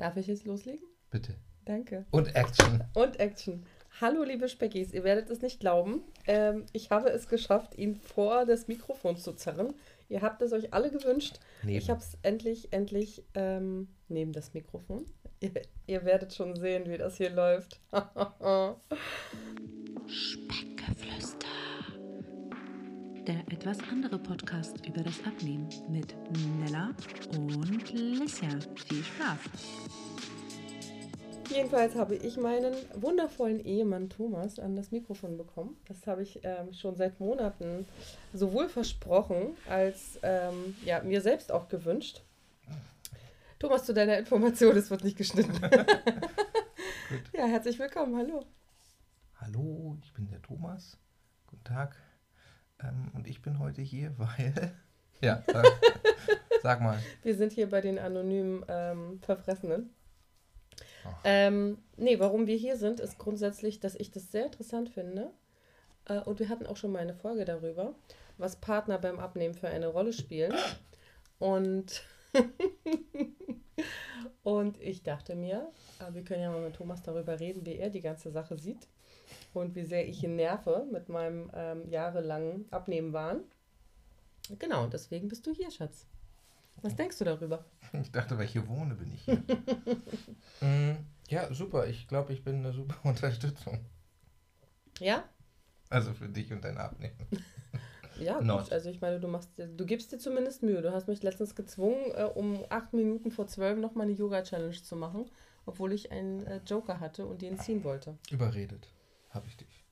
Darf ich jetzt loslegen? Bitte. Danke. Und Action. Und Action. Hallo, liebe Speckis, ihr werdet es nicht glauben. Ähm, ich habe es geschafft, ihn vor das Mikrofon zu zerren. Ihr habt es euch alle gewünscht. Neben. Ich habe es endlich, endlich ähm, neben das Mikrofon. Ihr, ihr werdet schon sehen, wie das hier läuft. Der etwas andere Podcast über das Abnehmen mit Nella und Lissia. Viel Spaß. Jedenfalls habe ich meinen wundervollen Ehemann Thomas an das Mikrofon bekommen. Das habe ich ähm, schon seit Monaten sowohl versprochen als ähm, ja, mir selbst auch gewünscht. Thomas, zu deiner Information, es wird nicht geschnitten. ja, herzlich willkommen, hallo. Hallo, ich bin der Thomas. Guten Tag. Ähm, und ich bin heute hier, weil. Ja, sag, sag mal. Wir sind hier bei den anonymen ähm, Verfressenen. Ähm, nee, warum wir hier sind, ist grundsätzlich, dass ich das sehr interessant finde. Äh, und wir hatten auch schon mal eine Folge darüber, was Partner beim Abnehmen für eine Rolle spielen. Und, und ich dachte mir, äh, wir können ja mal mit Thomas darüber reden, wie er die ganze Sache sieht und wie sehr ich ihn nerve mit meinem ähm, jahrelangen Abnehmenwahn. Genau, und deswegen bist du hier, Schatz. Was denkst du darüber? Ich dachte, weil ich hier wohne, bin ich hier. Mm, ja, super. Ich glaube, ich bin eine super Unterstützung. Ja? Also für dich und dein Abnehmen. Ja, gut. Also ich meine, du machst, dir- du gibst dir zumindest Mühe. Du hast mich letztens gezwungen, äh, um acht Minuten vor zwölf nochmal eine Yoga-Challenge zu machen, obwohl ich einen äh, Joker hatte und den ziehen wollte. Überredet. Habe ich dich.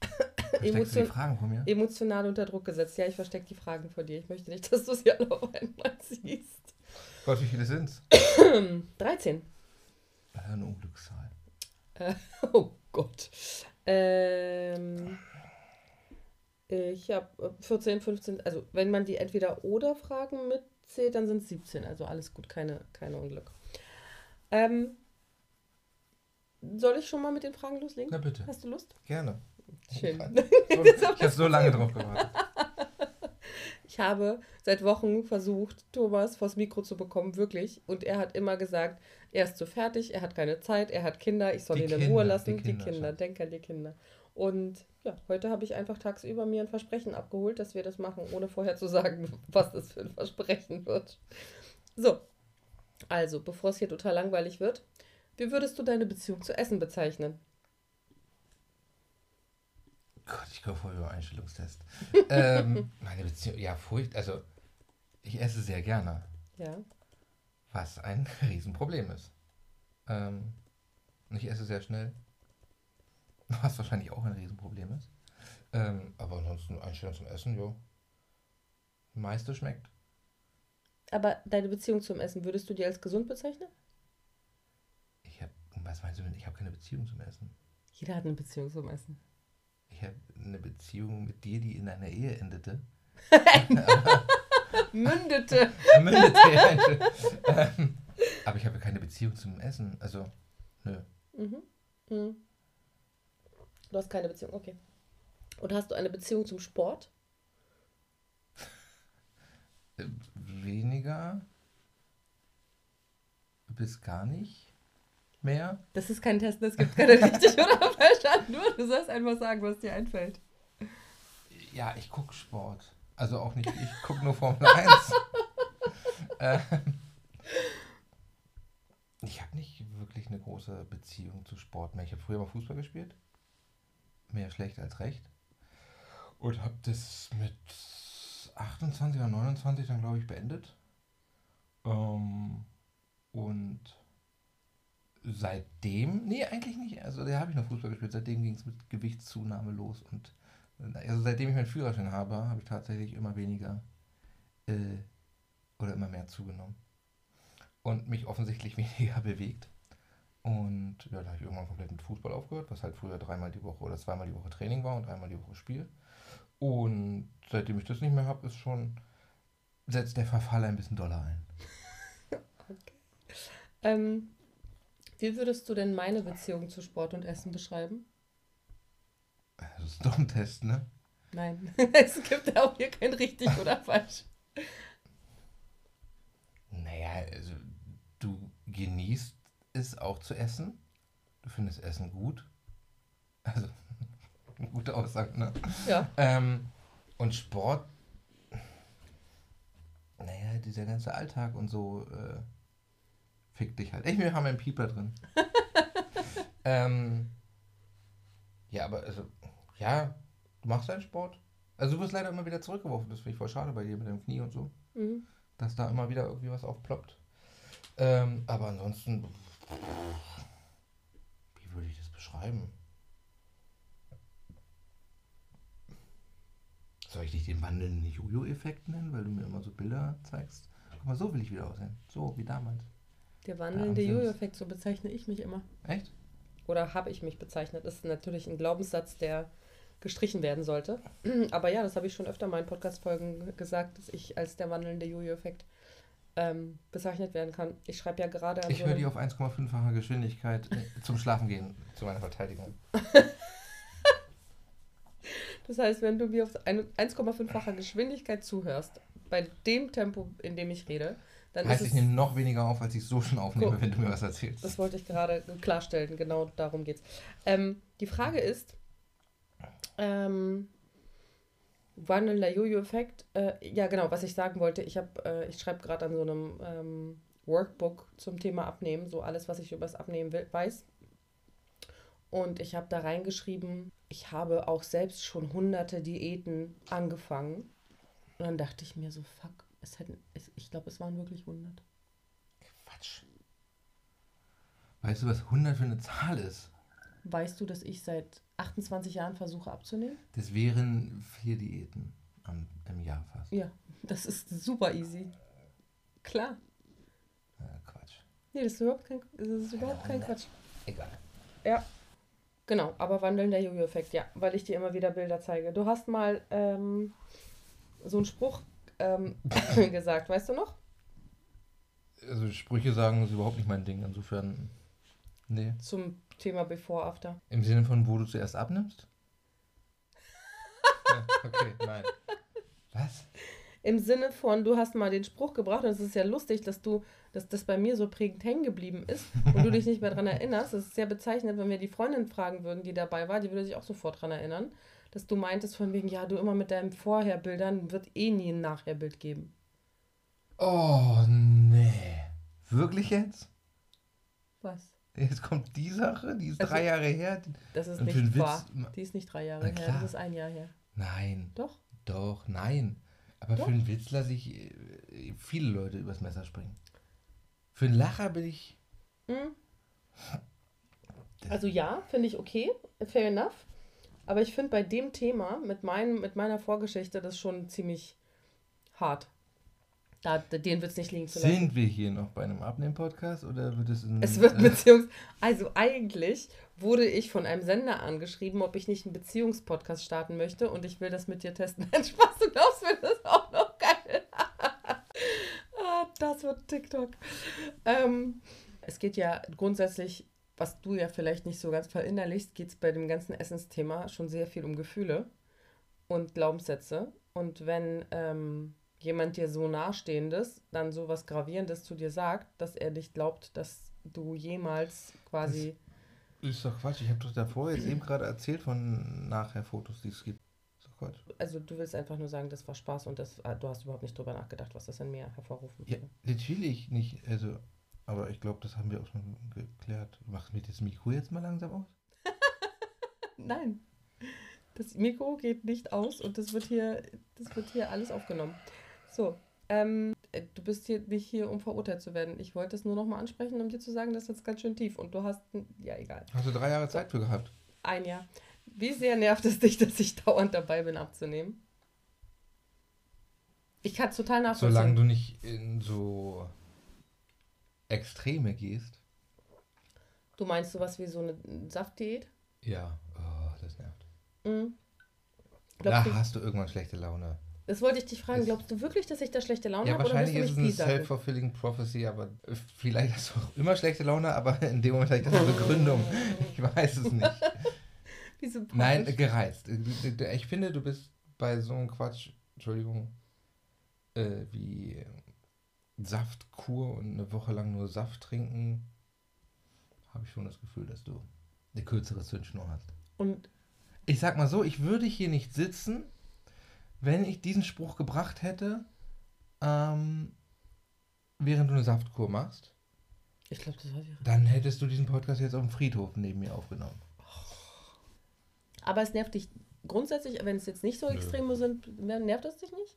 Emotion- die Fragen von mir? Emotional unter Druck gesetzt. Ja, ich verstecke die Fragen vor dir. Ich möchte nicht, dass du sie alle auf einmal siehst. Gott, wie viele sind's? 13. Äh, Eine Unglückszahl. Äh, oh Gott. Ähm, ich habe 14, 15, also wenn man die entweder oder Fragen mitzählt, dann sind es 17. Also alles gut, keine, keine Unglück. Ähm, soll ich schon mal mit den Fragen loslegen? Na bitte. Hast du Lust? Gerne. Schön. So, ich habe so lange drauf gewartet. Ich habe seit Wochen versucht, Thomas vors Mikro zu bekommen, wirklich. Und er hat immer gesagt, er ist zu fertig, er hat keine Zeit, er hat Kinder, ich soll Die ihn in Kinder, Ruhe die lassen. Die Kinder, Kinder, Schatz. denk an die Kinder. Und ja, heute habe ich einfach tagsüber mir ein Versprechen abgeholt, dass wir das machen, ohne vorher zu sagen, was das für ein Versprechen wird. So, also, bevor es hier total langweilig wird, wie würdest du deine Beziehung zu Essen bezeichnen? Gott, ich komme voll über Einstellungstest. ähm, meine Beziehung, ja, furcht, also ich esse sehr gerne, Ja, was ein Riesenproblem ist. Ähm, und ich esse sehr schnell, was wahrscheinlich auch ein Riesenproblem ist. Ähm, aber ansonsten Einstellung zum Essen, jo. Meiste schmeckt. aber deine Beziehung zum Essen, würdest du die als gesund bezeichnen? Ich habe, was meinst du mit, ich habe keine Beziehung zum Essen. Jeder hat eine Beziehung zum Essen. Ich habe eine Beziehung mit dir, die in einer Ehe endete. Mündete. Mündete, ähm, aber ich habe keine Beziehung zum Essen. Also, nö. Mhm. Mhm. Du hast keine Beziehung, okay. Und hast du eine Beziehung zum Sport? Äh, Weniger bis gar nicht mehr. Das ist kein Test, es gibt keine richtig oder falsch Antwort. Du sollst einfach sagen, was dir einfällt. Ja, ich gucke Sport. Also auch nicht, ich gucke nur Formel 1. ähm, ich habe nicht wirklich eine große Beziehung zu Sport mehr. Ich habe früher mal Fußball gespielt. Mehr schlecht als recht. Und habe das mit 28 oder 29 dann, glaube ich, beendet. Ähm, und seitdem, nee, eigentlich nicht. Also da habe ich noch Fußball gespielt. Seitdem ging es mit Gewichtszunahme los. Und also seitdem ich meinen Führerschein habe, habe ich tatsächlich immer weniger äh, oder immer mehr zugenommen. Und mich offensichtlich weniger bewegt. Und ja, da habe ich irgendwann komplett mit Fußball aufgehört, was halt früher dreimal die Woche oder zweimal die Woche Training war und dreimal die Woche Spiel. Und seitdem ich das nicht mehr habe, ist schon, setzt der Verfall ein bisschen doller ein. Ähm, wie würdest du denn meine Beziehung zu Sport und Essen beschreiben? Das ist doch ein Test, ne? Nein, es gibt auch hier kein richtig oder falsch. Naja, also du genießt es auch zu essen. Du findest Essen gut. Also, gute Aussage, ne? Ja. Ähm, und Sport, naja, dieser ganze Alltag und so äh, fickt dich halt. Ich, wir haben einen Pieper drin. ähm, ja, aber also, ja, du machst deinen Sport. Also du wirst leider immer wieder zurückgeworfen. Das finde ich voll schade bei dir mit dem Knie und so. Mhm. Dass da immer wieder irgendwie was aufploppt. Ähm, aber ansonsten, wie würde ich das beschreiben? Soll ich dich den wandelnden Jojo-Effekt nennen, weil du mir immer so Bilder zeigst? Guck mal, so will ich wieder aussehen. So wie damals. Der wandelnde. Jojo-Effekt, so bezeichne ich mich immer. Echt? Oder habe ich mich bezeichnet. Das ist natürlich ein Glaubenssatz, der gestrichen werden sollte. Aber ja, das habe ich schon öfter in Podcast-Folgen gesagt, dass ich als der wandelnde Jojo-Effekt ähm, bezeichnet werden kann. Ich schreibe ja gerade Ich so höre die auf 1,5-facher Geschwindigkeit äh, zum Schlafen gehen, zu meiner Verteidigung. Das heißt, wenn du mir auf ein- 1,5-facher Geschwindigkeit zuhörst, bei dem Tempo, in dem ich rede, dann Heißt, ich nehme noch weniger auf, als ich so schon aufnehme, Guck. wenn du mir was erzählst. Das wollte ich gerade klarstellen, genau darum geht's. Ähm, die Frage ist, ähm, wandelnder Jojo-Effekt, äh, ja genau, was ich sagen wollte, ich äh, ich schreibe gerade an so einem ähm, Workbook zum Thema Abnehmen, so alles, was ich über das Abnehmen will, weiß. Und ich habe da reingeschrieben, ich habe auch selbst schon hunderte Diäten angefangen. Und dann dachte ich mir so, fuck, es hätten, es, ich glaube, es waren wirklich 100. Quatsch. Weißt du, was 100 für eine Zahl ist? Weißt du, dass ich seit 28 Jahren versuche abzunehmen? Das wären vier Diäten am, im Jahr fast. Ja, das ist super easy. Klar. Äh, Quatsch. Nee, das ist überhaupt kein, das ist überhaupt kein Quatsch. Egal. Ja. Genau, aber wandelnder Jojo-Effekt, ja, weil ich dir immer wieder Bilder zeige. Du hast mal ähm, so einen Spruch ähm, gesagt, weißt du noch? Also Sprüche sagen ist überhaupt nicht mein Ding. Insofern, nee. Zum Thema Before, After. Im Sinne von, wo du zuerst abnimmst? ja, okay, nein. Was? Im Sinne von, du hast mal den Spruch gebracht und es ist ja lustig, dass du, dass das bei mir so prägend hängen geblieben ist und du dich nicht mehr dran erinnerst. Das ist sehr bezeichnend, wenn wir die Freundin fragen würden, die dabei war, die würde sich auch sofort dran erinnern, dass du meintest von wegen, ja, du immer mit deinen Vorherbildern wird eh nie ein Nachherbild geben. Oh, nee. Wirklich jetzt? Was? Jetzt kommt die Sache, die ist Also- drei Jahre her. Das ist nicht wahr. Die ist nicht drei Jahre her, das ist ein Jahr her. Nein, Doch? doch, nein. Aber Doch. für einen Witz lasse ich äh, viele Leute übers Messer springen. Für einen Lacher bin ich. Mhm. Also ja, finde ich okay, fair enough. Aber ich finde bei dem Thema mit, meinem, mit meiner Vorgeschichte das schon ziemlich hart. Da, den wird es nicht liegen zu lassen. Sind wir hier noch bei einem Abnehmen-Podcast oder wird es in. Es wird äh, Beziehungs... Also eigentlich wurde ich von einem Sender angeschrieben, ob ich nicht einen Beziehungspodcast starten möchte und ich will das mit dir testen. Spaß, du glaubst mir das auch noch geil. ah, das wird TikTok. Ähm, es geht ja grundsätzlich, was du ja vielleicht nicht so ganz verinnerlichst, geht es bei dem ganzen Essensthema schon sehr viel um Gefühle und Glaubenssätze. Und wenn ähm, jemand dir so nahestehendes dann so was Gravierendes zu dir sagt, dass er nicht glaubt, dass du jemals quasi... Ist doch Quatsch. Ich habe doch davor jetzt eben gerade erzählt von Nachher-Fotos, die es gibt. Quatsch. Also du willst einfach nur sagen, das war Spaß und das, ah, du hast überhaupt nicht drüber nachgedacht, was das in mir hervorrufen Ja, würde. natürlich nicht. Also, aber ich glaube, das haben wir auch schon geklärt. Machst du mir das Mikro jetzt mal langsam aus? Nein. Das Mikro geht nicht aus und das wird hier, das wird hier alles aufgenommen. So, ähm, äh, du bist hier nicht hier, um verurteilt zu werden. Ich wollte es nur noch mal ansprechen, um dir zu sagen, das ist jetzt ganz schön tief und du hast, ja egal, Hast du drei Jahre Zeit für gehabt? ein Jahr. Wie sehr nervt es dich, dass ich dauernd dabei bin, abzunehmen? Ich kann es total nachvollziehen. Solange du nicht in so Extreme gehst. du meinst sowas wie so eine Saftdiät? Ja, oh, das nervt. Mhm. Da Glaubst du, hast du irgendwann schlechte Laune. das wollte ich dich fragen. Es- Glaubst du wirklich, dass ich da schlechte Laune Ja, habe? Oder wahrscheinlich du ist es eine self-fulfilling prophecy, aber äh, vielleicht hast du auch immer schlechte Laune, aber in dem Moment habe ich das eine Begründung. Ich weiß es nicht. Wie sympathisch. Nein, gereizt. Ich finde, du bist bei so einem Quatsch, Entschuldigung, äh, wie Saftkur und eine Woche lang nur Saft trinken, habe ich schon das Gefühl, dass du eine kürzere Zündschnur hast. Und Ich sag mal so, ich würde hier nicht sitzen, wenn ich diesen Spruch gebracht hätte, ähm, während du eine Saftkur machst. ich glaube, das weiß ich. Dann hättest du diesen Podcast jetzt auf dem Friedhof neben mir aufgenommen. Aber es nervt dich grundsätzlich, wenn es jetzt nicht so Nö. Extreme sind, nervt das dich nicht?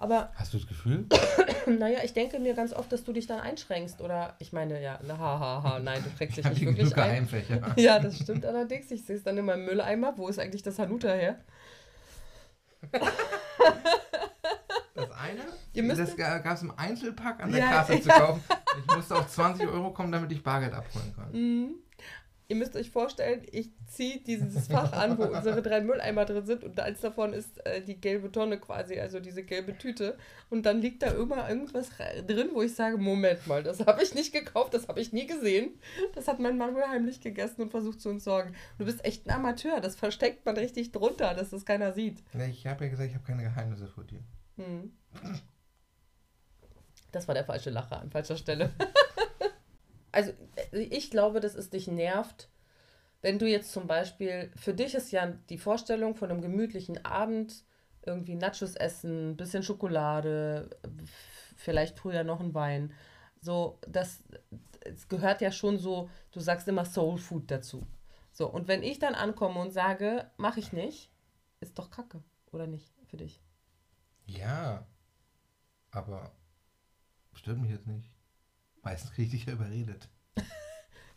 Aber Hast du das Gefühl? naja, ich denke mir ganz oft, dass du dich dann einschränkst. Oder ich meine, ja, na, ha, ha, ha, nein, du schränkst dich nicht wirklich genug ein. Geheimfächer. Ja, das stimmt allerdings. Ich sehe es dann immer im Mülleimer. Wo ist eigentlich das Hanuta her? Das eine, Ihr müsst- das gab es im Einzelpack an der Ja, Kasse zu ja. kaufen. Ich musste auf 20 Euro kommen, damit ich Bargeld abholen kann. Mhm. Ihr müsst euch vorstellen, ich ziehe dieses Fach an, wo unsere drei Mülleimer drin sind und eins davon ist äh, die gelbe Tonne quasi, also diese gelbe Tüte. Und dann liegt da immer irgendwas drin, wo ich sage, Moment mal, das habe ich nicht gekauft, das habe ich nie gesehen. Das hat mein Mann wohl heimlich gegessen und versucht zu entsorgen. Du bist echt ein Amateur, das versteckt man richtig drunter, dass das keiner sieht. Ich habe ja gesagt, ich habe keine Geheimnisse vor dir. Hm. Das war der falsche Lacher an falscher Stelle. also ich glaube, dass es dich nervt, wenn du jetzt zum Beispiel, für dich ist ja die Vorstellung von einem gemütlichen Abend, irgendwie Nachos essen, bisschen Schokolade, vielleicht früher noch ein Wein. So, das es gehört ja schon so, du sagst immer Soul Food dazu. So, und wenn ich dann ankomme und sage, mache ich nicht, ist doch Kacke, oder nicht, für dich? Ja, aber stört mich jetzt nicht. Meistens kriege ich dich ja überredet.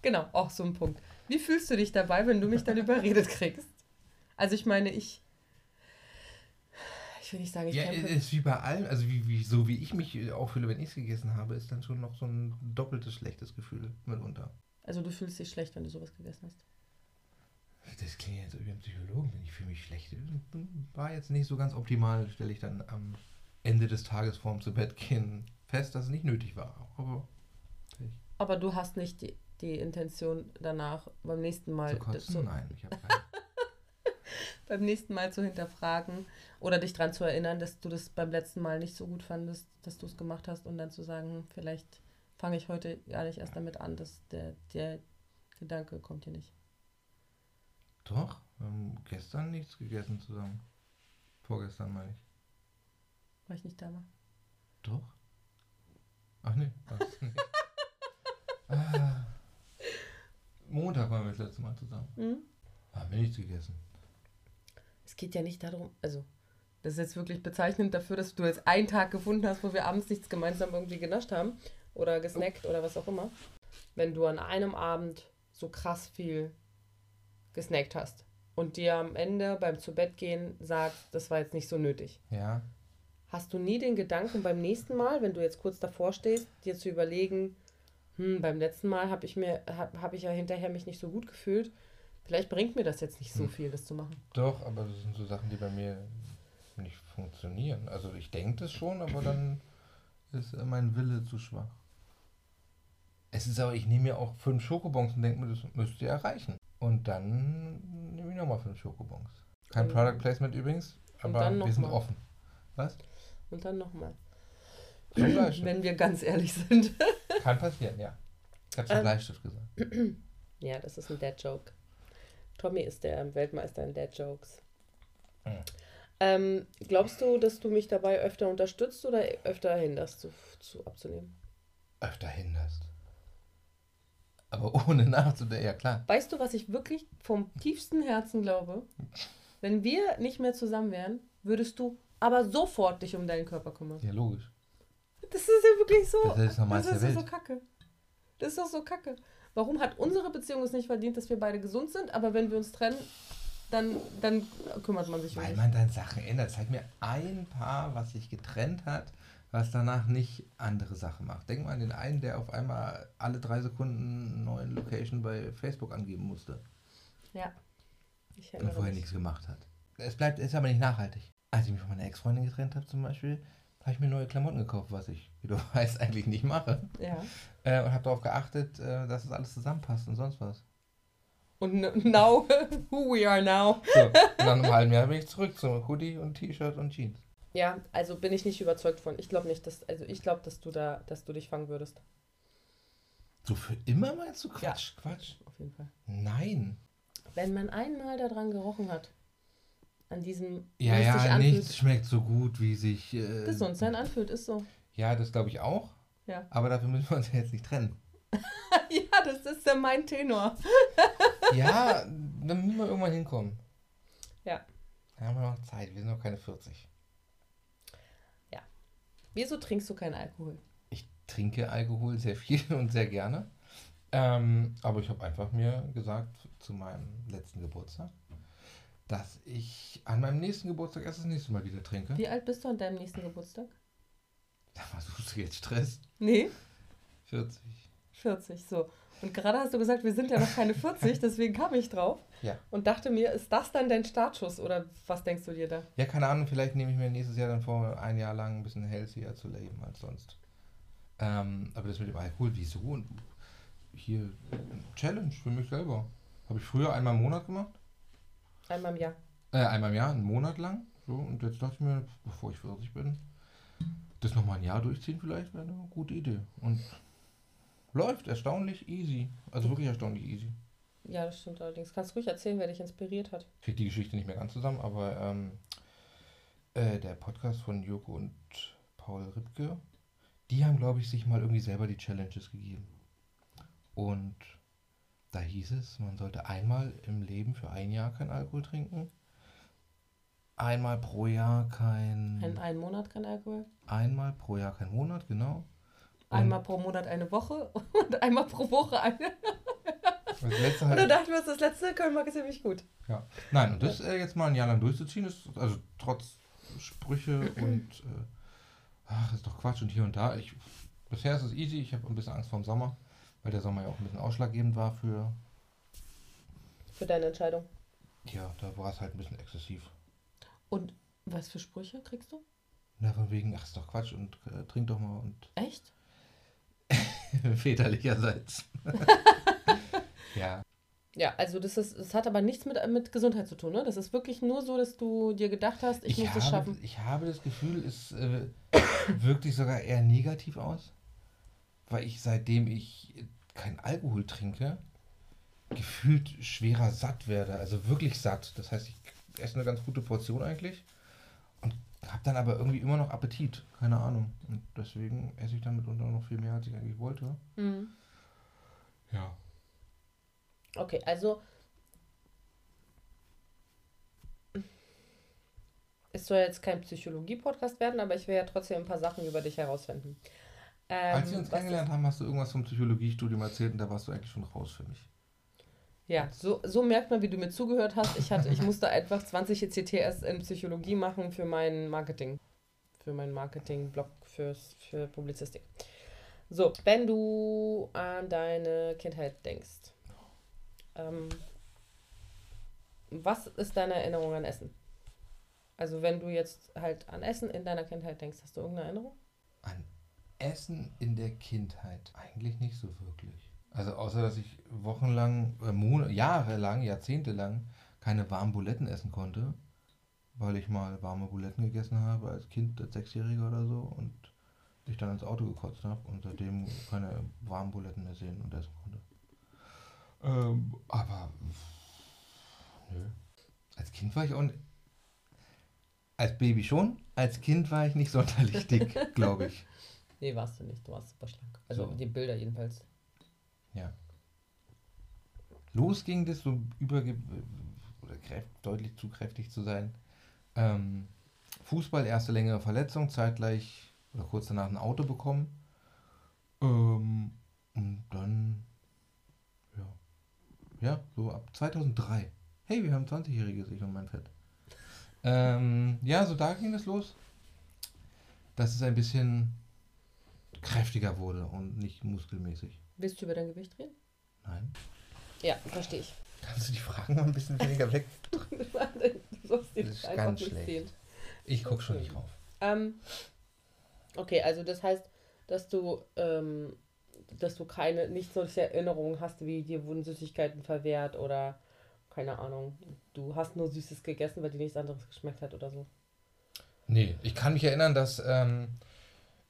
Genau, auch so ein Punkt. Wie fühlst du dich dabei, wenn du mich dann überredet kriegst? Also ich meine, ich. Ich will nicht sagen, ich ja, kämpfe. ist wie bei allem, also wie, wie, so wie ich mich auch fühle, wenn ich es gegessen habe, ist dann schon noch so ein doppeltes schlechtes Gefühl mitunter. Also du fühlst dich schlecht, wenn du sowas gegessen hast. Das klingt jetzt wie ein Psychologen, wenn ich fühle mich schlecht. War jetzt nicht so ganz optimal, stelle ich dann am Ende des Tages vorm zu Bett gehen fest, dass es nicht nötig war. Aber Aber du hast nicht die, die Intention danach beim nächsten Mal zu kotzen? zu, Nein, ich habe keine. beim nächsten Mal zu hinterfragen oder dich daran zu erinnern, dass du das beim letzten Mal nicht so gut fandest, dass du es gemacht hast und dann zu sagen, hm, vielleicht fange ich heute gar nicht erst damit an, dass der, der Gedanke kommt hier nicht. Doch, wir haben gestern nichts gegessen zusammen. Vorgestern meine ich. Weil ich nicht da war. Doch? Ach nee. war's nicht. Ah. Montag waren wir das letzte Mal zusammen. Mhm. Haben wir nichts gegessen. Es geht ja nicht darum, also das ist jetzt wirklich bezeichnend dafür, dass du jetzt einen Tag gefunden hast, wo wir abends nichts gemeinsam irgendwie genascht haben oder gesnackt oder was auch immer. Wenn du an einem Abend so krass viel gesnackt hast und dir am Ende beim Zubettgehen sagst, das war jetzt nicht so nötig. Ja. Hast du nie den Gedanken beim nächsten Mal, wenn du jetzt kurz davor stehst, dir zu überlegen, hm, beim letzten Mal habe ich mir habe hab ich ja hinterher mich nicht so gut gefühlt. Vielleicht bringt mir das jetzt nicht so Hm. viel, das zu machen. Doch, aber das sind so Sachen, die bei mir nicht funktionieren. Also ich denke das schon, aber dann ist äh, mein Wille zu schwach. Es ist aber, ich nehme mir auch fünf Schokobons und denke mir, das müsst ihr erreichen. Und dann nehme ich nochmal fünf Schokobons. Kein Und- Product Placement übrigens, aber wir sind mal. offen. Was? Und dann nochmal. Wenn wir ganz ehrlich sind. Kann passieren, ja. Ich habe zum Ähm. Bleistift gesagt. Ja, das ist ein Dad-Joke. Tommy ist der Weltmeister in Dad-Jokes. Mhm. Ähm, glaubst du, dass du mich dabei öfter unterstützt oder öfter hinderst, zu, zu abzunehmen? Öfter hinderst. Aber ohne nachzudenken, ja klar. Weißt du, was ich wirklich vom tiefsten Herzen glaube? Wenn wir nicht mehr zusammen wären, würdest du aber sofort dich um deinen Körper kümmern. Ja, logisch. Das ist ja wirklich so. Das ist das ist Welt. so kacke. Das ist doch so kacke. Warum hat unsere Beziehung es nicht verdient, dass wir beide gesund sind, aber wenn wir uns trennen, dann, dann kümmert man sich um Weil man dann Sachen ändert. Zeig mir ein Paar, was sich getrennt hat, was danach nicht andere Sachen macht. Denk mal an den einen, der auf einmal alle drei Sekunden eine neue Location bei Facebook angeben musste Ja. Ich und vorher nichts gemacht hat. Es bleibt, ist aber nicht nachhaltig. Als ich mich von meiner Ex-Freundin getrennt habe zum Beispiel, habe ich mir neue Klamotten gekauft, was ich, wie du weißt, eigentlich nicht mache. Ja. Äh, und habe darauf geachtet, äh, dass es alles zusammenpasst und sonst was. Und now, who we are now. So, und nach einem halben Jahr bin ich zurück zum Hoodie und T-Shirt und Jeans. Ja, also bin ich nicht überzeugt von. Ich glaube nicht, dass, also ich glaube, dass du da, dass du dich fangen würdest. So für immer meinst du Quatsch? Quatsch. Auf jeden Fall. Nein. Wenn man einmal daran gerochen hat, an diesem, Ja, sich ja, anfühlt, nichts schmeckt so gut, wie sich. Äh, gesund sein anfühlt, ist so. Ja, das glaube ich auch. Ja. Aber dafür müssen wir uns ja jetzt nicht trennen. ja, das ist ja mein Tenor. Ja, dann müssen wir irgendwann hinkommen. Ja. Da haben wir noch Zeit. Wir sind noch keine 40. Wieso trinkst du keinen Alkohol? Ich trinke Alkohol sehr viel und sehr gerne. Ähm, aber ich habe einfach mir gesagt zu meinem letzten Geburtstag, dass ich an meinem nächsten Geburtstag erst das nächste Mal wieder trinke. Wie alt bist du an deinem nächsten Geburtstag? Sag mal, suchst du jetzt Stress? Nee, 40. 40, so. Und gerade hast du gesagt, wir sind ja noch keine 40, deswegen kam ich drauf Ja. und dachte mir, ist das dann dein Startschuss oder was denkst du dir da? Ja, keine Ahnung, vielleicht nehme ich mir nächstes Jahr dann vor, ein Jahr lang ein bisschen healthier zu leben als sonst. Ähm, aber das mit dem Alkohol, wieso? Und hier, Challenge für mich selber. Habe ich früher einmal im Monat gemacht. Einmal im Jahr. Äh, einmal im Jahr, einen Monat lang. So, und jetzt dachte ich mir, bevor ich 40 bin, das nochmal ein Jahr durchziehen vielleicht wäre eine gute Idee. Und läuft erstaunlich easy. Also wirklich erstaunlich easy. Ja, das stimmt allerdings. Kannst ruhig erzählen, wer dich inspiriert hat. Ich kriege die Geschichte nicht mehr ganz zusammen, aber ähm, äh, der Podcast von Joko und Paul Ripke, die haben, glaube ich, sich mal irgendwie selber die Challenges gegeben. Und da hieß es, man sollte einmal im Leben für ein Jahr kein Alkohol trinken. Einmal pro Jahr kein. Ein, einen Monat kein Alkohol. Einmal pro Jahr kein Monat, genau. Und Einmal pro Monat eine Woche und einmal pro Woche eine. das letzte Und halt, dann dachten wir uns, das letzte Köln ist ziemlich gut. Ja. Nein, und das äh, jetzt mal ein Jahr lang durchzuziehen, ist also trotz Sprüche und äh, ach, ist doch Quatsch und hier und da. Ich, bisher ist es easy, ich habe ein bisschen Angst vor dem Sommer, weil der Sommer ja auch ein bisschen ausschlaggebend war für, Für deine Entscheidung. ja, da war es halt ein bisschen exzessiv. Und was für Sprüche kriegst du? Na, von wegen, ach, ist doch Quatsch und äh, trink doch mal und Echt? väterlicherseits. ja, Ja, also das ist, das hat aber nichts mit, mit Gesundheit zu tun, ne? Das ist wirklich nur so, dass du dir gedacht hast, ich, muss habe, das schaffen. ich habe das Gefühl, es äh, wirkt sich sogar eher negativ aus, weil ich seitdem ich kein Alkohol trinke, gefühlt schwerer satt werde. Also wirklich satt. Das heißt, ich esse eine ganz gute Portion eigentlich und habe dann aber irgendwie immer noch Appetit. Keine Ahnung. Und deswegen esse ich dann mitunter noch viel mehr, als ich eigentlich wollte. Mhm. Ja. Okay, also es soll jetzt kein Psychologie-Podcast werden, aber ich will ja trotzdem ein paar Sachen über dich herausfinden. Ähm, Als wir uns kennengelernt haben, hast du irgendwas vom Psychologiestudium erzählt und da warst du eigentlich schon raus für mich. Ja, so, so merkt man, wie du mir zugehört hast. Ich, hatte, ich musste einfach 20 ECTS in Psychologie machen für mein Marketing. Für meinen Marketing-Blog fürs, für Publizistik. So, wenn du an deine Kindheit denkst, ähm, was ist deine Erinnerung an Essen? Also wenn du jetzt halt an Essen in deiner Kindheit denkst, hast du irgendeine Erinnerung? An Essen in der Kindheit eigentlich nicht so wirklich. Also außer, dass ich wochenlang, äh, jahrelang, jahrzehntelang keine warmen Buletten essen konnte, weil ich mal warme Buletten gegessen habe als Kind, als Sechsjähriger oder so und ich dann ins Auto gekotzt habe und seitdem keine warmen Buletten mehr sehen und essen konnte. Ähm, aber nö. Als Kind war ich auch als Baby schon, als Kind war ich nicht sonderlich dick, glaube ich. Nee, warst du nicht. Du warst super schlank. Also So. die Bilder jedenfalls. Ja. Los ging das so überge oder deutlich zu kräftig zu sein. Ähm, Fußball, erste längere Verletzung, zeitgleich oder kurz danach ein Auto bekommen. Ähm, und dann, ja. Ja, so ab 2003. Hey, wir haben 20-Jährige, sich um mein Fett. Ähm, ja, so da ging es los. Dass es ein bisschen kräftiger wurde und nicht muskelmäßig. Willst du über dein Gewicht reden? Nein. Ja, verstehe ich. Kannst du die Fragen mal ein bisschen weniger weg? du sollst Das den ist ganz nicht schlecht. sehen. Ich guck schon nicht drauf. Ähm, okay, also das heißt, dass du, ähm, dass du keine, nicht solche Erinnerungen hast, wie dir wurden Süßigkeiten verwehrt oder keine Ahnung, du hast nur Süßes gegessen, weil dir nichts anderes geschmeckt hat oder so. Nee, ich kann mich erinnern, dass ähm,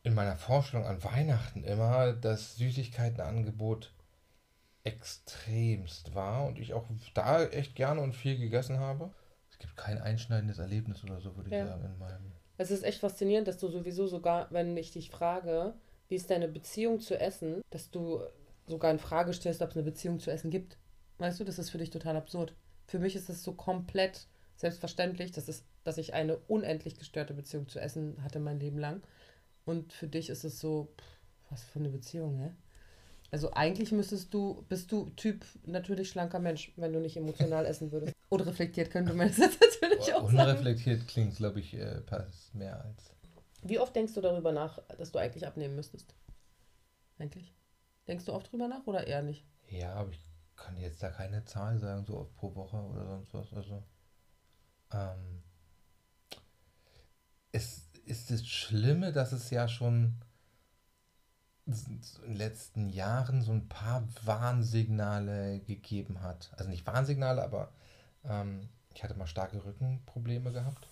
in meiner Vorstellung an Weihnachten immer das Süßigkeitenangebot extremst war und ich auch da echt gerne und viel gegessen habe. Es gibt kein einschneidendes Erlebnis oder so, würde Ja. ich sagen, in meinem. Es ist echt faszinierend, dass du sowieso sogar, wenn ich dich frage, wie ist deine Beziehung zu Essen, dass du sogar in Frage stellst, ob es eine Beziehung zu Essen gibt. Weißt du, das ist für dich total absurd. Für mich ist es so komplett selbstverständlich, dass, es, dass ich eine unendlich gestörte Beziehung zu Essen hatte mein Leben lang. Und für dich ist es so, pff, was für eine Beziehung, hä? Also eigentlich müsstest du, bist du Typ natürlich schlanker Mensch, wenn du nicht emotional essen würdest. Unreflektiert könnte man das jetzt natürlich auch sagen. Unreflektiert klingt, glaube ich, äh, passt mehr als. Wie oft denkst du darüber nach, dass du eigentlich abnehmen müsstest? Eigentlich? Denkst du oft drüber nach oder eher nicht? Ja, aber ich kann jetzt da keine Zahl sagen, so oft pro Woche oder sonst was. Also, ähm, ist das Schlimme, dass es ja schon in den letzten Jahren so ein paar Warnsignale gegeben hat. Also nicht Warnsignale, aber ähm, ich hatte mal starke Rückenprobleme gehabt.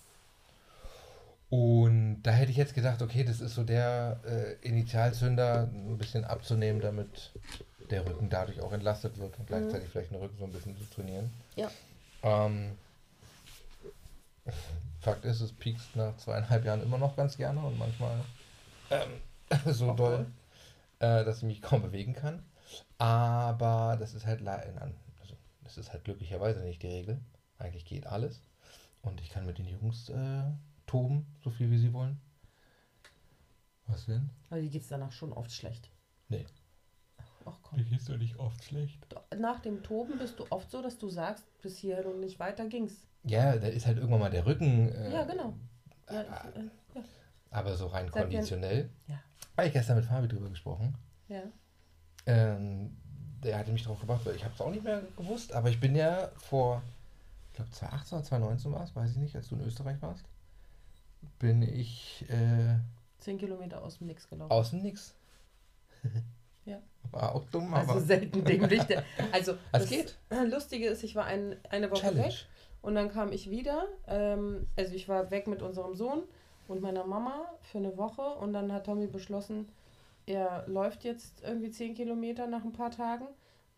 Und da hätte ich jetzt gedacht, okay, das ist so der äh, Initialzünder, ein bisschen abzunehmen, damit der Rücken dadurch auch entlastet wird und gleichzeitig vielleicht den Rücken so ein bisschen zu trainieren. Ja. Ähm, Fakt ist, es piekst nach zweieinhalb Jahren immer noch ganz gerne und manchmal ähm, so doll, äh, dass ich mich kaum bewegen kann. Aber das ist halt also das ist halt glücklicherweise nicht die Regel. Eigentlich geht alles. Und ich kann mit den Jungs äh, toben, so viel wie sie wollen. Was denn? Aber dir geht es danach schon oft schlecht. Nee. Ach komm. geht's doch nicht oft schlecht. Nach dem Toben bist du oft so, dass du sagst, bis hierhin und nicht weiter ging's. Ja, da ist halt irgendwann mal der Rücken. Äh, Ja, genau. Ja, ich, äh, ja. Aber so rein Seit wir- konditionell. Ja. Habe ich gestern mit Fabi drüber gesprochen. ja. Ähm, der hatte mich drauf gebracht, weil ich habe es auch nicht mehr gewusst, aber ich bin ja vor, ich glaube 2018 oder 2019 war es, weiß ich nicht, als du in Österreich warst, bin ich äh, Zehn Kilometer aus dem Nix gelaufen. aus dem Nix. Ja. War auch dumm, also aber selten dämlich. Also, Es das geht. Lustige ist, ich war ein, eine Woche Challenge. weg und dann kam ich wieder. Ähm, also ich war weg mit unserem Sohn und meiner Mama für eine Woche und dann hat Tommy beschlossen, er läuft jetzt irgendwie 10 Kilometer nach ein paar Tagen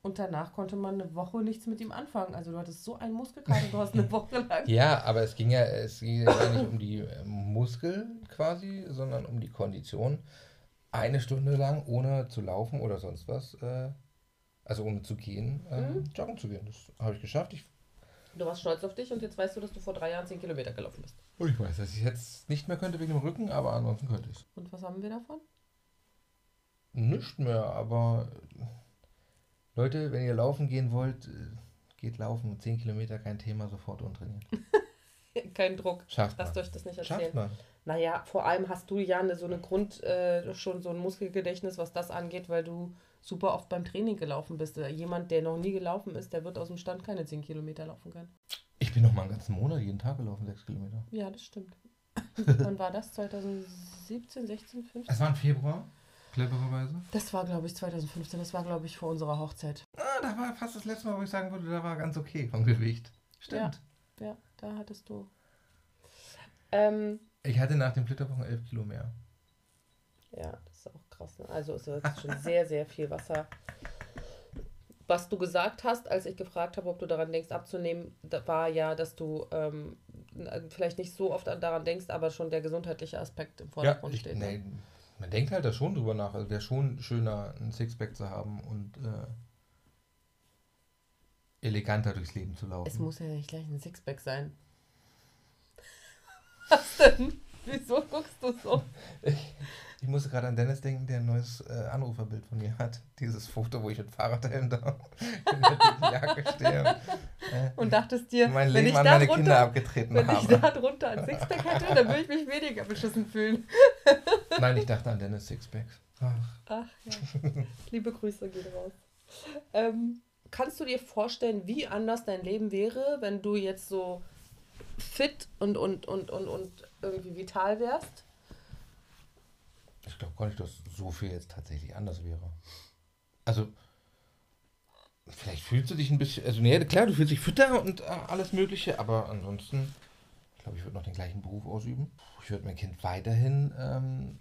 und danach konnte man eine Woche nichts mit ihm anfangen. Also du hattest so einen Muskelkater, du hast eine Woche lang. Ja, aber es ging ja, es ging ja nicht um die äh, Muskeln quasi, sondern um die Kondition. Eine Stunde lang ohne zu laufen oder sonst was, äh, also ohne zu gehen, ähm, Mhm. joggen zu gehen. Das habe ich geschafft. Ich, Du warst stolz auf dich und jetzt weißt du, dass du vor drei Jahren 10 Kilometer gelaufen bist. oh, ich weiß, dass ich jetzt nicht mehr könnte wegen dem Rücken, aber ansonsten könnte ich es. Und was haben wir davon? Nicht mehr, aber äh, Leute, wenn ihr laufen gehen wollt, äh, geht laufen. 10 Kilometer kein Thema, sofort untrainieren. Kein Druck. Schafft Lasst man. euch das nicht Schafft erzählen. man. Naja, vor allem hast du ja eine, so eine Grund, äh, schon so ein Muskelgedächtnis, was das angeht, weil du super oft beim Training gelaufen bist. Jemand, der noch nie gelaufen ist, der wird aus dem Stand keine 10 Kilometer laufen können. Ich bin noch mal einen ganzen Monat jeden Tag gelaufen, 6 Kilometer. Ja, das stimmt. Wann war das? 2017, 16, 15? Es war im Februar, clevererweise. Das war, glaube ich, 2015. Das war, glaube ich, vor unserer Hochzeit. Ah, da war fast das letzte Mal, wo ich sagen würde, da war ganz okay vom Gewicht. Stimmt. Ja, da hattest du. Ähm, Ich hatte nach den Flitterwochen 11 Kilo mehr. Ja, krass. Ne? Also es ist schon sehr, sehr viel Wasser. Was du gesagt hast, als ich gefragt habe, ob du daran denkst, abzunehmen, war ja, dass du ähm, n- vielleicht nicht so oft an- daran denkst, aber schon der gesundheitliche Aspekt im Vordergrund ich, steht. Ne? nee, man denkt halt da schon drüber nach. Also wäre schon schöner, ein Sixpack zu haben und äh, eleganter durchs Leben zu laufen. Es muss ja nicht gleich ein Sixpack sein. Was denn? Wieso guckst du so? Ich, ich musste gerade an Dennis denken, der ein neues äh, Anruferbild von mir hat. Dieses Foto, wo ich mit Fahrradhelm da in der Jacke stehe. Äh, Und dachtest dir, mein wenn Leben ich an da meine Kinder drunter, abgetreten wenn ich habe. da drunter ein Sixpack hätte, dann würde ich mich weniger beschissen fühlen. Nein, ich dachte an Dennis Sixpacks. Ach, Ach ja. Liebe Grüße gehen raus. Ähm, kannst du dir vorstellen, wie anders dein Leben wäre, wenn du jetzt so fit und, und, und, und, und irgendwie vital wärst? Ich glaube gar nicht, dass so viel jetzt tatsächlich anders wäre. Also, vielleicht fühlst du dich ein bisschen, also nee, klar, du fühlst dich fitter und äh, alles Mögliche, aber ansonsten, ich glaube, ich würde noch den gleichen Beruf ausüben. Ich würde mein Kind weiterhin ähm,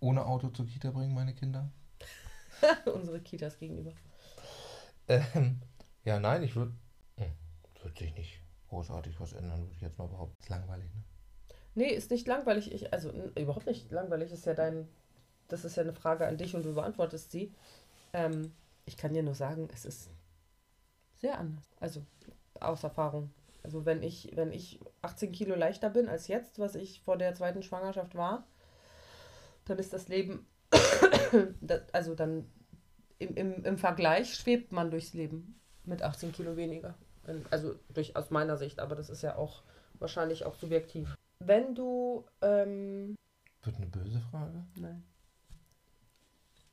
ohne Auto zur Kita bringen, meine Kinder. Unsere Kitas gegenüber. Ähm, ja, nein, ich würde. Hm, wird sich nicht großartig was ändern, würde ich jetzt mal behaupten. Ist langweilig, ne? Nee, ist nicht langweilig. Ich, also überhaupt nicht langweilig. Ist ja dein. Das ist ja eine Frage an dich und du beantwortest sie. Ähm, ich kann dir nur sagen, es ist sehr anders. Also aus Erfahrung. Also wenn ich, wenn ich 18 Kilo leichter bin als jetzt, was ich vor der zweiten Schwangerschaft war, dann ist das Leben, also dann im, im, im Vergleich schwebt man durchs Leben mit 18 Kilo weniger. Also durch, aus meiner Sicht, aber das ist ja auch wahrscheinlich auch subjektiv. Wenn du, ähm, Wird eine böse Frage. nein.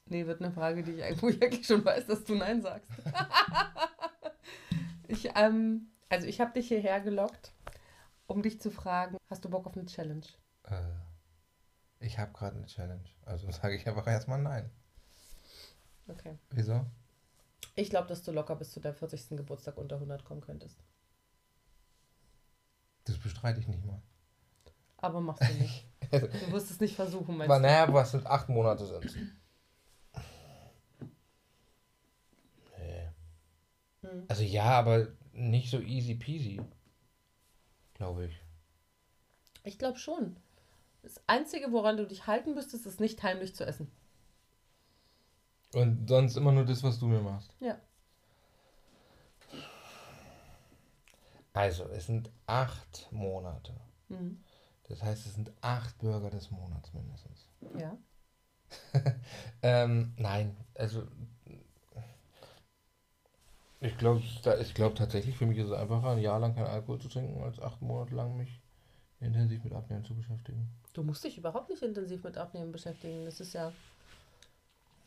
Nee, wird eine Frage, die ich eigentlich, wo ich eigentlich schon weiß, dass du Nein sagst. ich, ähm, also ich habe dich hierher gelockt, um dich zu fragen, hast du Bock auf eine Challenge? Äh, ich habe gerade eine Challenge. Also sage ich einfach erstmal nein. Okay. Wieso? Ich glaube, dass du locker bis zu deinem 40. Geburtstag unter 100 kommen könntest. Das bestreite ich nicht mal. Aber machst du nicht. Du wirst es nicht versuchen, meinst Aber du? naja, was sind acht Monate sind Nee. Hm. Also ja, aber nicht so easy peasy. Glaube ich. Ich glaube schon. Das Einzige, woran du dich halten müsstest, ist nicht heimlich zu essen. Und sonst immer nur das, was du mir machst. Ja. Also, es sind acht Monate. Mhm. Das heißt, es sind acht Burger des Monats mindestens. Ja. Ähm, nein, also ich glaube ich glaub tatsächlich, für mich ist es einfacher, ein Jahr lang keinen Alkohol zu trinken, als acht Monate lang mich intensiv mit Abnehmen zu beschäftigen. Du musst dich überhaupt nicht intensiv mit Abnehmen beschäftigen. Das ist ja.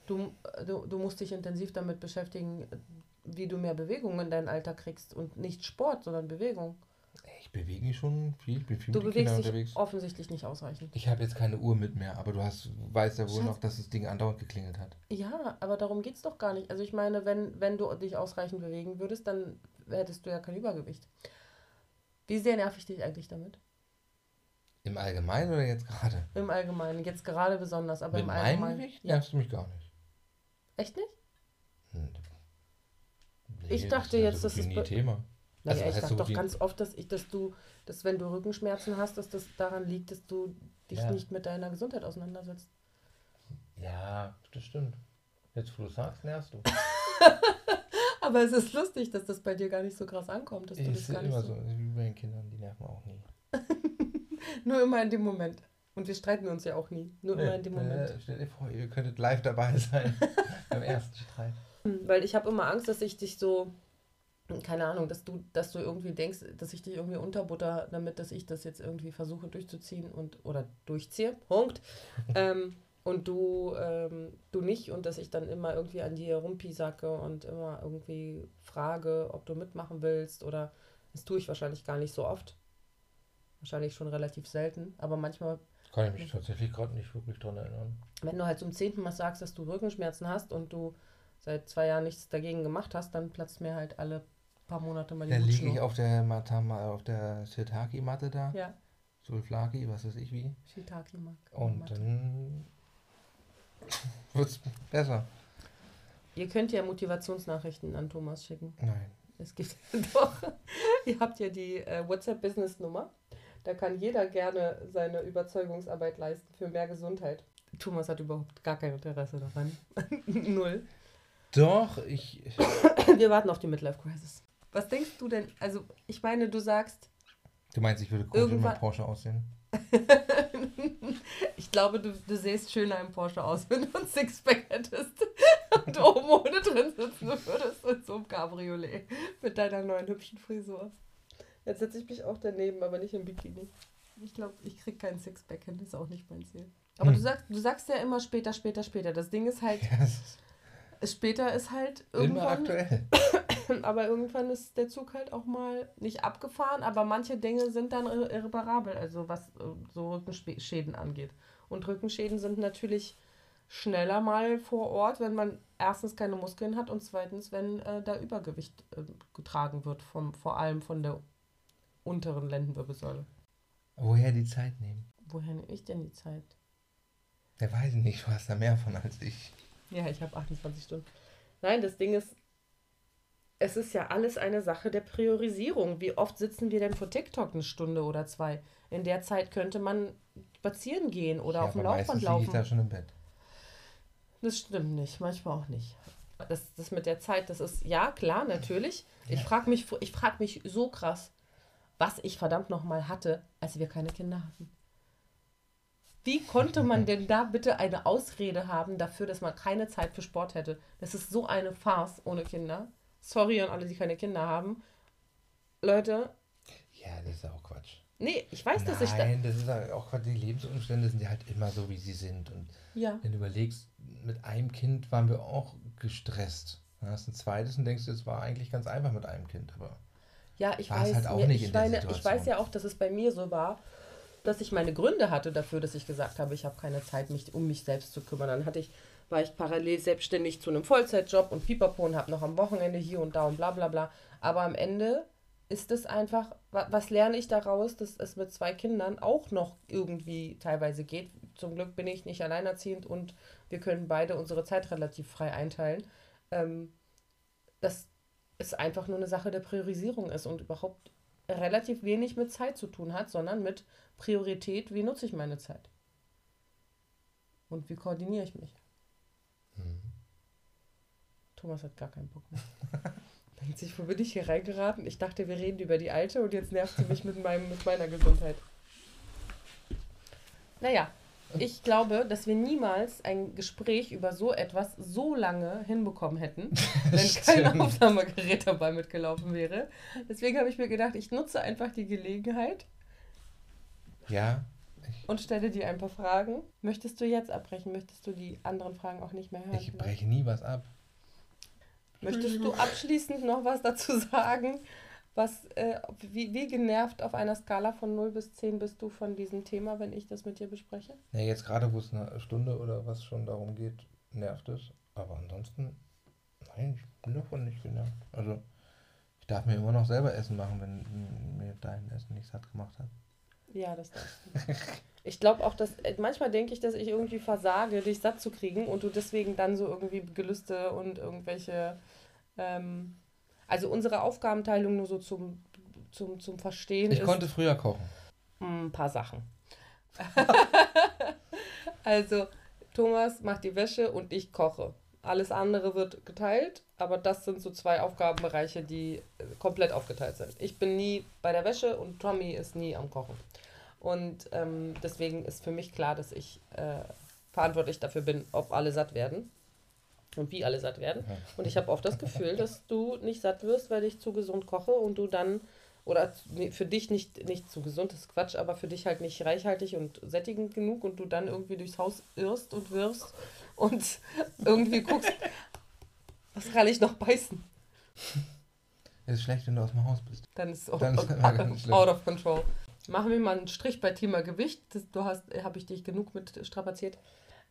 Du, du, du musst dich intensiv damit beschäftigen, wie du mehr Bewegung in deinen Alltag kriegst. Und nicht Sport, sondern Bewegung. Ich bewege mich schon viel, ich bin viel Du mit bewegst dich unterwegs. offensichtlich nicht ausreichend. Ich habe jetzt keine Uhr mit mehr, aber du hast, weißt ja wohl Schatz. noch, dass das Ding andauernd geklingelt hat. Ja, aber darum geht es doch gar nicht. Also ich meine, wenn, wenn du dich ausreichend bewegen würdest, dann hättest du ja kein Übergewicht. Wie sehr nerv ich dich eigentlich damit? Im Allgemeinen oder jetzt gerade? Im Allgemeinen, jetzt gerade besonders, aber mit im meinem Allgemeinen. Gewicht Ja. nervst du mich gar nicht. Echt nicht? Hm. Ich Nee, dachte ist ja jetzt, so das ist nie Thema. Naja, Also, ich so doch ganz oft, dass ich, dass du, dass wenn du Rückenschmerzen hast, dass das daran liegt, dass du dich Ja. nicht mit deiner Gesundheit auseinandersetzt. Ja, das stimmt. Jetzt, wo du sagst, nervst du. Aber es ist lustig, dass das bei dir gar nicht so krass ankommt, dass du das Ist gar nicht immer so. so, wie bei den Kindern, die nerven auch nie. Nur immer in dem Moment. Und wir streiten uns ja auch nie. Nur immer in dem Nee, Moment. äh, stell dir vor, ihr könntet live dabei sein beim ersten Streit. Weil ich habe immer Angst, dass ich dich so, keine Ahnung, dass du, dass du irgendwie denkst, dass ich dich irgendwie unterbutter, damit dass ich das jetzt irgendwie versuche durchzuziehen und oder durchziehe. Punkt. ähm, und du, ähm, du nicht und dass ich dann immer irgendwie an dir rumpiesacke und immer irgendwie frage, ob du mitmachen willst oder das tue ich wahrscheinlich gar nicht so oft. Wahrscheinlich schon relativ selten, aber manchmal Kann ich mich tatsächlich gerade nicht wirklich dran erinnern. wenn du halt zum zehnten Mal sagst, dass du Rückenschmerzen hast und du seit zwei Jahren nichts dagegen gemacht hast, dann platzt mir halt alle paar Monate mal die Da liege ich auf der Matama, auf der Shiitake-Matte da. Ja, Sulflaki, was weiß ich wie. Shiitake mag. Und dann wird's besser. Ihr könnt ja Motivationsnachrichten an Thomas schicken. Nein. Es gibt doch. Ihr habt ja die äh, WhatsApp-Business-Nummer. Da kann jeder gerne seine Überzeugungsarbeit leisten für mehr Gesundheit. Thomas hat überhaupt gar kein Interesse daran. Null. Doch, ich. Wir warten auf die Midlife-Crisis. Was denkst du denn? Also, ich meine, du sagst, Du meinst, ich würde in Irgendwann- meinem Porsche aussehen? ich glaube, du, du sähst schöner im Porsche aus, wenn du ein Sixpack hättest und oben ohne drin sitzen würdest in so einem Cabriolet mit deiner neuen hübschen Frisur. Jetzt setze ich mich auch daneben, aber nicht im Bikini. Ich glaube, ich krieg keinen Sixpack hin, ist auch nicht mein Ziel. Aber Hm. du, sagst, du sagst ja immer später, später, später. Das Ding ist halt, ist später ist halt immer irgendwann, aktuell. aber irgendwann ist der Zug halt auch mal nicht abgefahren, aber manche Dinge sind dann irre- irreparabel, also was äh, so Rückenschäden angeht. Und Rückenschäden sind natürlich schneller mal vor Ort, wenn man erstens keine Muskeln hat und zweitens, wenn äh, da Übergewicht äh, getragen wird, vom, vor allem von der unteren Lendenwirbelsäule. Woher die Zeit nehmen? Woher nehme ich denn die Zeit? Ja, weiß ich nicht, du hast da mehr von als ich. Ja, ich habe 28 Stunden. Nein, das Ding ist, es ist ja alles eine Sache der Priorisierung. Wie oft sitzen wir denn vor TikTok eine Stunde oder zwei? In der Zeit könnte man spazieren gehen oder ja, auf dem Laufband ich laufen. da schon im Bett. Das stimmt nicht, manchmal auch nicht. Das, das mit der Zeit, das ist, ja, klar, natürlich. Ich Ja. frage mich, ich frag mich so krass, was ich verdammt nochmal hatte, als wir keine Kinder hatten. Wie konnte man denn da bitte eine Ausrede haben dafür, dass man keine Zeit für Sport hätte? Das ist so eine Farce ohne Kinder. Sorry an alle, die keine Kinder haben. Leute, Ja, das ist auch Quatsch. nee, ich weiß, dass ich da. Nein, das ist auch Quatsch. Die Lebensumstände sind ja halt immer so, wie sie sind. Und Ja. wenn du überlegst, mit einem Kind waren wir auch gestresst. Dann hast du ein zweites und denkst, es war eigentlich ganz einfach mit einem Kind. Aber Ja, ich weiß, halt mir, nicht ich, meine, ich weiß ja auch, dass es bei mir so war, dass ich meine Gründe hatte dafür, dass ich gesagt habe, ich habe keine Zeit, mich um mich selbst zu kümmern. Dann hatte ich, war ich parallel selbstständig zu einem Vollzeitjob und Pipapo und habe noch am Wochenende hier und da und bla bla bla. Aber am Ende ist es einfach, wa- was lerne ich daraus, dass es mit zwei Kindern auch noch irgendwie teilweise geht. Zum Glück bin ich nicht alleinerziehend und wir können beide unsere Zeit relativ frei einteilen. Ähm, dass es einfach nur eine Sache der Priorisierung ist und überhaupt relativ wenig mit Zeit zu tun hat, sondern mit Priorität, wie nutze ich meine Zeit? Und wie koordiniere ich mich? Thomas hat gar keinen Bock mehr. Denkt sich, wo bin ich hier reingeraten? Ich dachte, wir reden über die Alte und jetzt nervt sie mich mit, meinem, mit meiner Gesundheit. Naja, ich glaube, dass wir niemals ein Gespräch über so etwas so lange hinbekommen hätten, wenn kein. Aufnahmegerät dabei mitgelaufen wäre. Deswegen habe ich mir gedacht, ich nutze einfach die Gelegenheit ja, und stelle dir ein paar Fragen. Möchtest du jetzt abbrechen? Möchtest du die anderen Fragen auch nicht mehr hören? ich breche nie was ab. Möchtest du abschließend noch was dazu sagen? Was, äh, wie, wie genervt auf einer Skala von 0 bis 10 bist du von diesem Thema, wenn ich das mit dir bespreche? Ja, jetzt gerade, wo es eine Stunde oder was schon darum geht, nervt es. Aber ansonsten, nein, ich bin davon nicht genervt. Also, ich darf mir immer noch selber Essen machen, wenn mir dein Essen nicht satt gemacht hat. Ja, das darfst du. Ich glaube auch, dass äh, manchmal denke ich, dass ich irgendwie versage, dich satt zu kriegen und du deswegen dann so irgendwie Gelüste und irgendwelche, ähm, also unsere Aufgabenteilung nur so zum, zum, zum Verstehen Ich ist konnte früher kochen. ein paar Sachen. also Thomas macht die Wäsche und ich koche. Alles andere wird geteilt, aber das sind so zwei Aufgabenbereiche, die äh, komplett aufgeteilt sind. Ich bin nie bei der Wäsche und Tommy ist nie am Kochen. Und ähm, deswegen ist für mich klar, dass ich äh, verantwortlich dafür bin, ob alle satt werden und wie alle satt werden. Und ich habe oft das Gefühl, dass du nicht satt wirst, weil ich zu gesund koche und du dann, oder für dich nicht, nicht zu gesund, das ist Quatsch, aber für dich halt nicht reichhaltig und sättigend genug und du dann irgendwie durchs Haus irrst und wirst und irgendwie guckst, was kann ich noch beißen? Es ist schlecht, wenn du aus dem Haus bist. Dann ist es out, schlimm. out of control. Machen wir mal einen Strich bei Thema Gewicht. Das, du hast, habe ich dich genug mit strapaziert.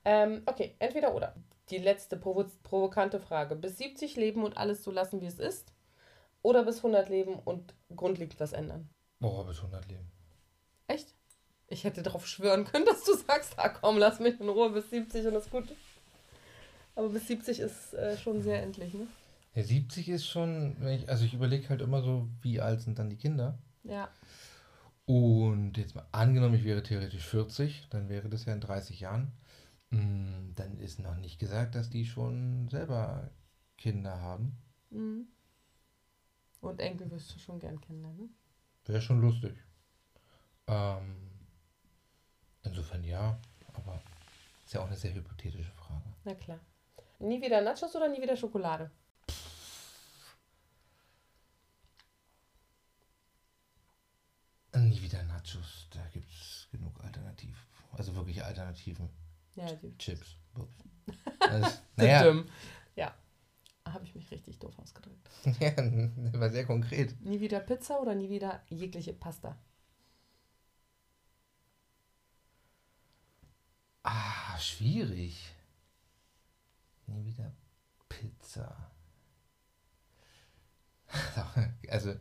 Ähm, okay, entweder oder. Die letzte provo provokante Frage. Bis 70 leben und alles so lassen, wie es ist? Oder bis 100 leben und grundlegend was ändern? Boah, bis 100 leben. Echt? Ich hätte darauf schwören können, dass du sagst, ah komm, lass mich in Ruhe bis 70 und ist gut. Aber bis 70 ist äh, schon sehr endlich, ne? Ja, 70 ist schon, wenn ich, also ich überlege halt immer so, wie alt sind dann die Kinder? Ja. Und jetzt mal angenommen, ich wäre theoretisch 40, dann wäre das ja in 30 Jahren. Mm, Dann ist noch nicht gesagt, dass die schon selber Kinder haben. Mhm. Und Enkel wirst du schon gern kennenlernen. Wäre schon lustig. Ähm, insofern ja, aber ist ja auch eine sehr hypothetische Frage. Na klar. Nie wieder Nachos oder nie wieder Schokolade? Nie wieder Nachos, da gibt es genug Alternativen. Also wirklich Alternativen. Ja. Chips. Also, naja. Ja. Habe ich mich richtig doof ausgedrückt. ja, war sehr konkret. Nie wieder Pizza oder nie wieder jegliche Pasta? Ah, schwierig. Nie wieder Pizza. Also,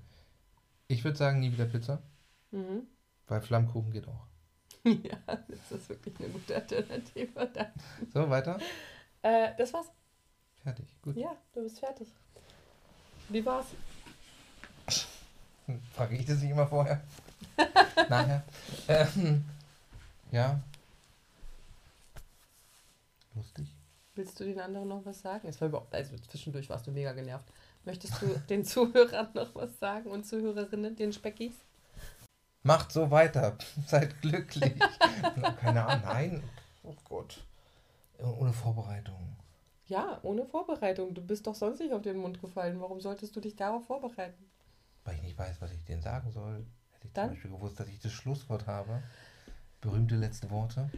ich würde sagen, nie wieder Pizza, Mhm. Weil Flammkuchen geht auch. ja, das ist wirklich eine gute Alternative. Danke. So, weiter. Äh, das war's. Fertig. Gut. Ja, du bist fertig. Wie war's? Frage ich das nicht immer vorher? Nachher? Ähm, ja. Lustig. Willst du den anderen noch was sagen? Es war überhaupt, also zwischendurch warst du mega genervt. Möchtest du den Zuhörern noch was sagen und Zuhörerinnen, den Speckis? Macht so weiter. Seid glücklich. Keine Ahnung. Nein. Oh Gott. Ohne Vorbereitung. Ja, ohne Vorbereitung. Du bist doch sonst nicht auf den Mund gefallen. Warum solltest du dich darauf vorbereiten? Weil ich nicht weiß, was ich denen sagen soll. Hätte ich Dann? zum Beispiel gewusst, dass ich das Schlusswort habe. Berühmte letzte Worte.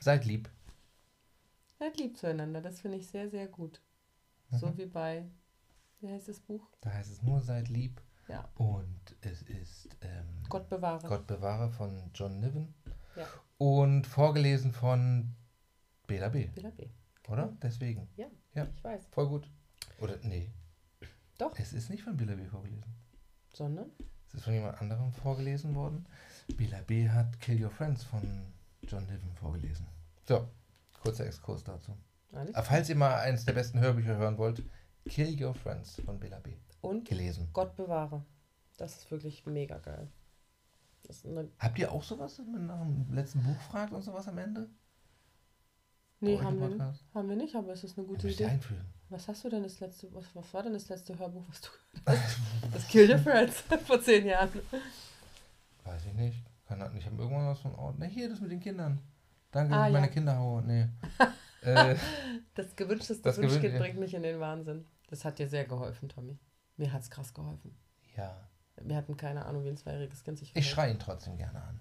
Seid lieb. Seid lieb zueinander. Das finde ich sehr, sehr gut. So Mhm. wie bei, wie heißt das Buch? Da heißt es nur seid lieb. Ja. Und es ist ähm, Gott bewahre. Gott bewahre von John Niven. Ja. Und vorgelesen von Bela B. Bela B. Oder? Deswegen. Ja, Ja. ich weiß. Voll gut. Oder nee. Doch. Es ist nicht von Bela B. vorgelesen. Sondern? Es ist von jemand anderem vorgelesen worden. Bela B. hat Kill Your Friends von John Niven vorgelesen. So, kurzer Exkurs dazu. Alles. Falls ihr mal eines der besten Hörbücher hören wollt, Kill Your Friends von Bela B. Und Gelesen. Gott bewahre. Das ist wirklich mega geil. Habt ihr auch sowas, dass man nach dem letzten Buch fragt und sowas am Ende? nee, haben wir, Podcast? haben wir nicht, aber es ist eine gute Idee. einführen. Was hast du denn das letzte, was, was war denn das letzte Hörbuch, was du gehört hast? Das Kill the Friends vor zehn Jahren. Weiß ich nicht. Keine Ahnung. Ich habe irgendwann was von. Oh, ne, hier, das mit den Kindern. Danke, Ah, dass ich meine ja. Kinder haue. Nee. äh, Das gewünschteste Das Wunschkind gewün- bringt mich in den Wahnsinn. Das hat dir sehr geholfen, Tommy. Mir hat es krass geholfen. ja. Wir hatten keine Ahnung, wie ein zweijähriges Kind sich Ich schreie ihn trotzdem gerne an.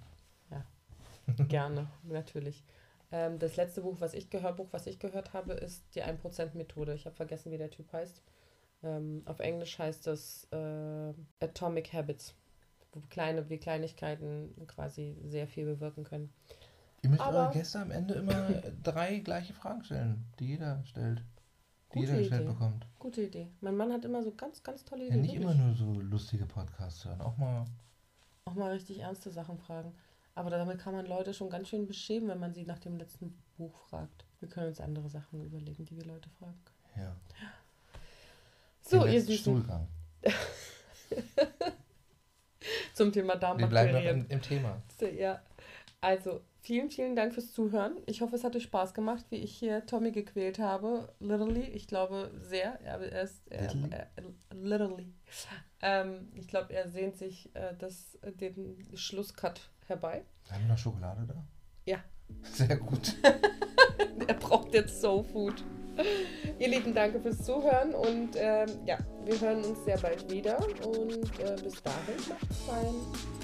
Gerne, natürlich. Ähm, das letzte Buch, was ich gehört, Buch, was ich gehört habe, ist die 1%-Methode. Ich habe vergessen, wie der Typ heißt. Ähm, auf Englisch heißt das äh, Atomic Habits. Wo kleine, wie Kleinigkeiten quasi sehr viel bewirken können. Ihr müsst Aber- eure Gäste am Ende immer drei gleiche Fragen stellen, die jeder stellt. Die Gute jeder gestellt Idee. bekommt. Gute Idee. Mein Mann hat immer so ganz, ganz tolle Ja, Ideen. nicht wirklich. immer nur so lustige Podcasts hören. Auch mal. Auch mal richtig ernste Sachen fragen. Aber damit kann man Leute schon ganz schön beschämen, wenn man sie nach dem letzten Buch fragt. Wir können uns andere Sachen überlegen, die wir Leute fragen können. Ja. So, ihr Süßen. Stuhlgang. Zum Thema Wir bleiben noch Darmbakterien. im, im Thema. Ja, also vielen, vielen Dank fürs Zuhören. Ich hoffe, es hat euch Spaß gemacht, wie ich hier Tommy gequält habe. Literally, ich glaube sehr. Er, er ist, er, Literally? Er, literally. Ähm, ich glaube, er sehnt sich äh, das, den Schlusscut herbei. Haben wir noch Schokolade da? Ja. Sehr gut. Er braucht jetzt Soul Food. Ihr Lieben, danke fürs Zuhören und ähm, ja, wir hören uns sehr bald wieder und äh, bis dahin macht's fein.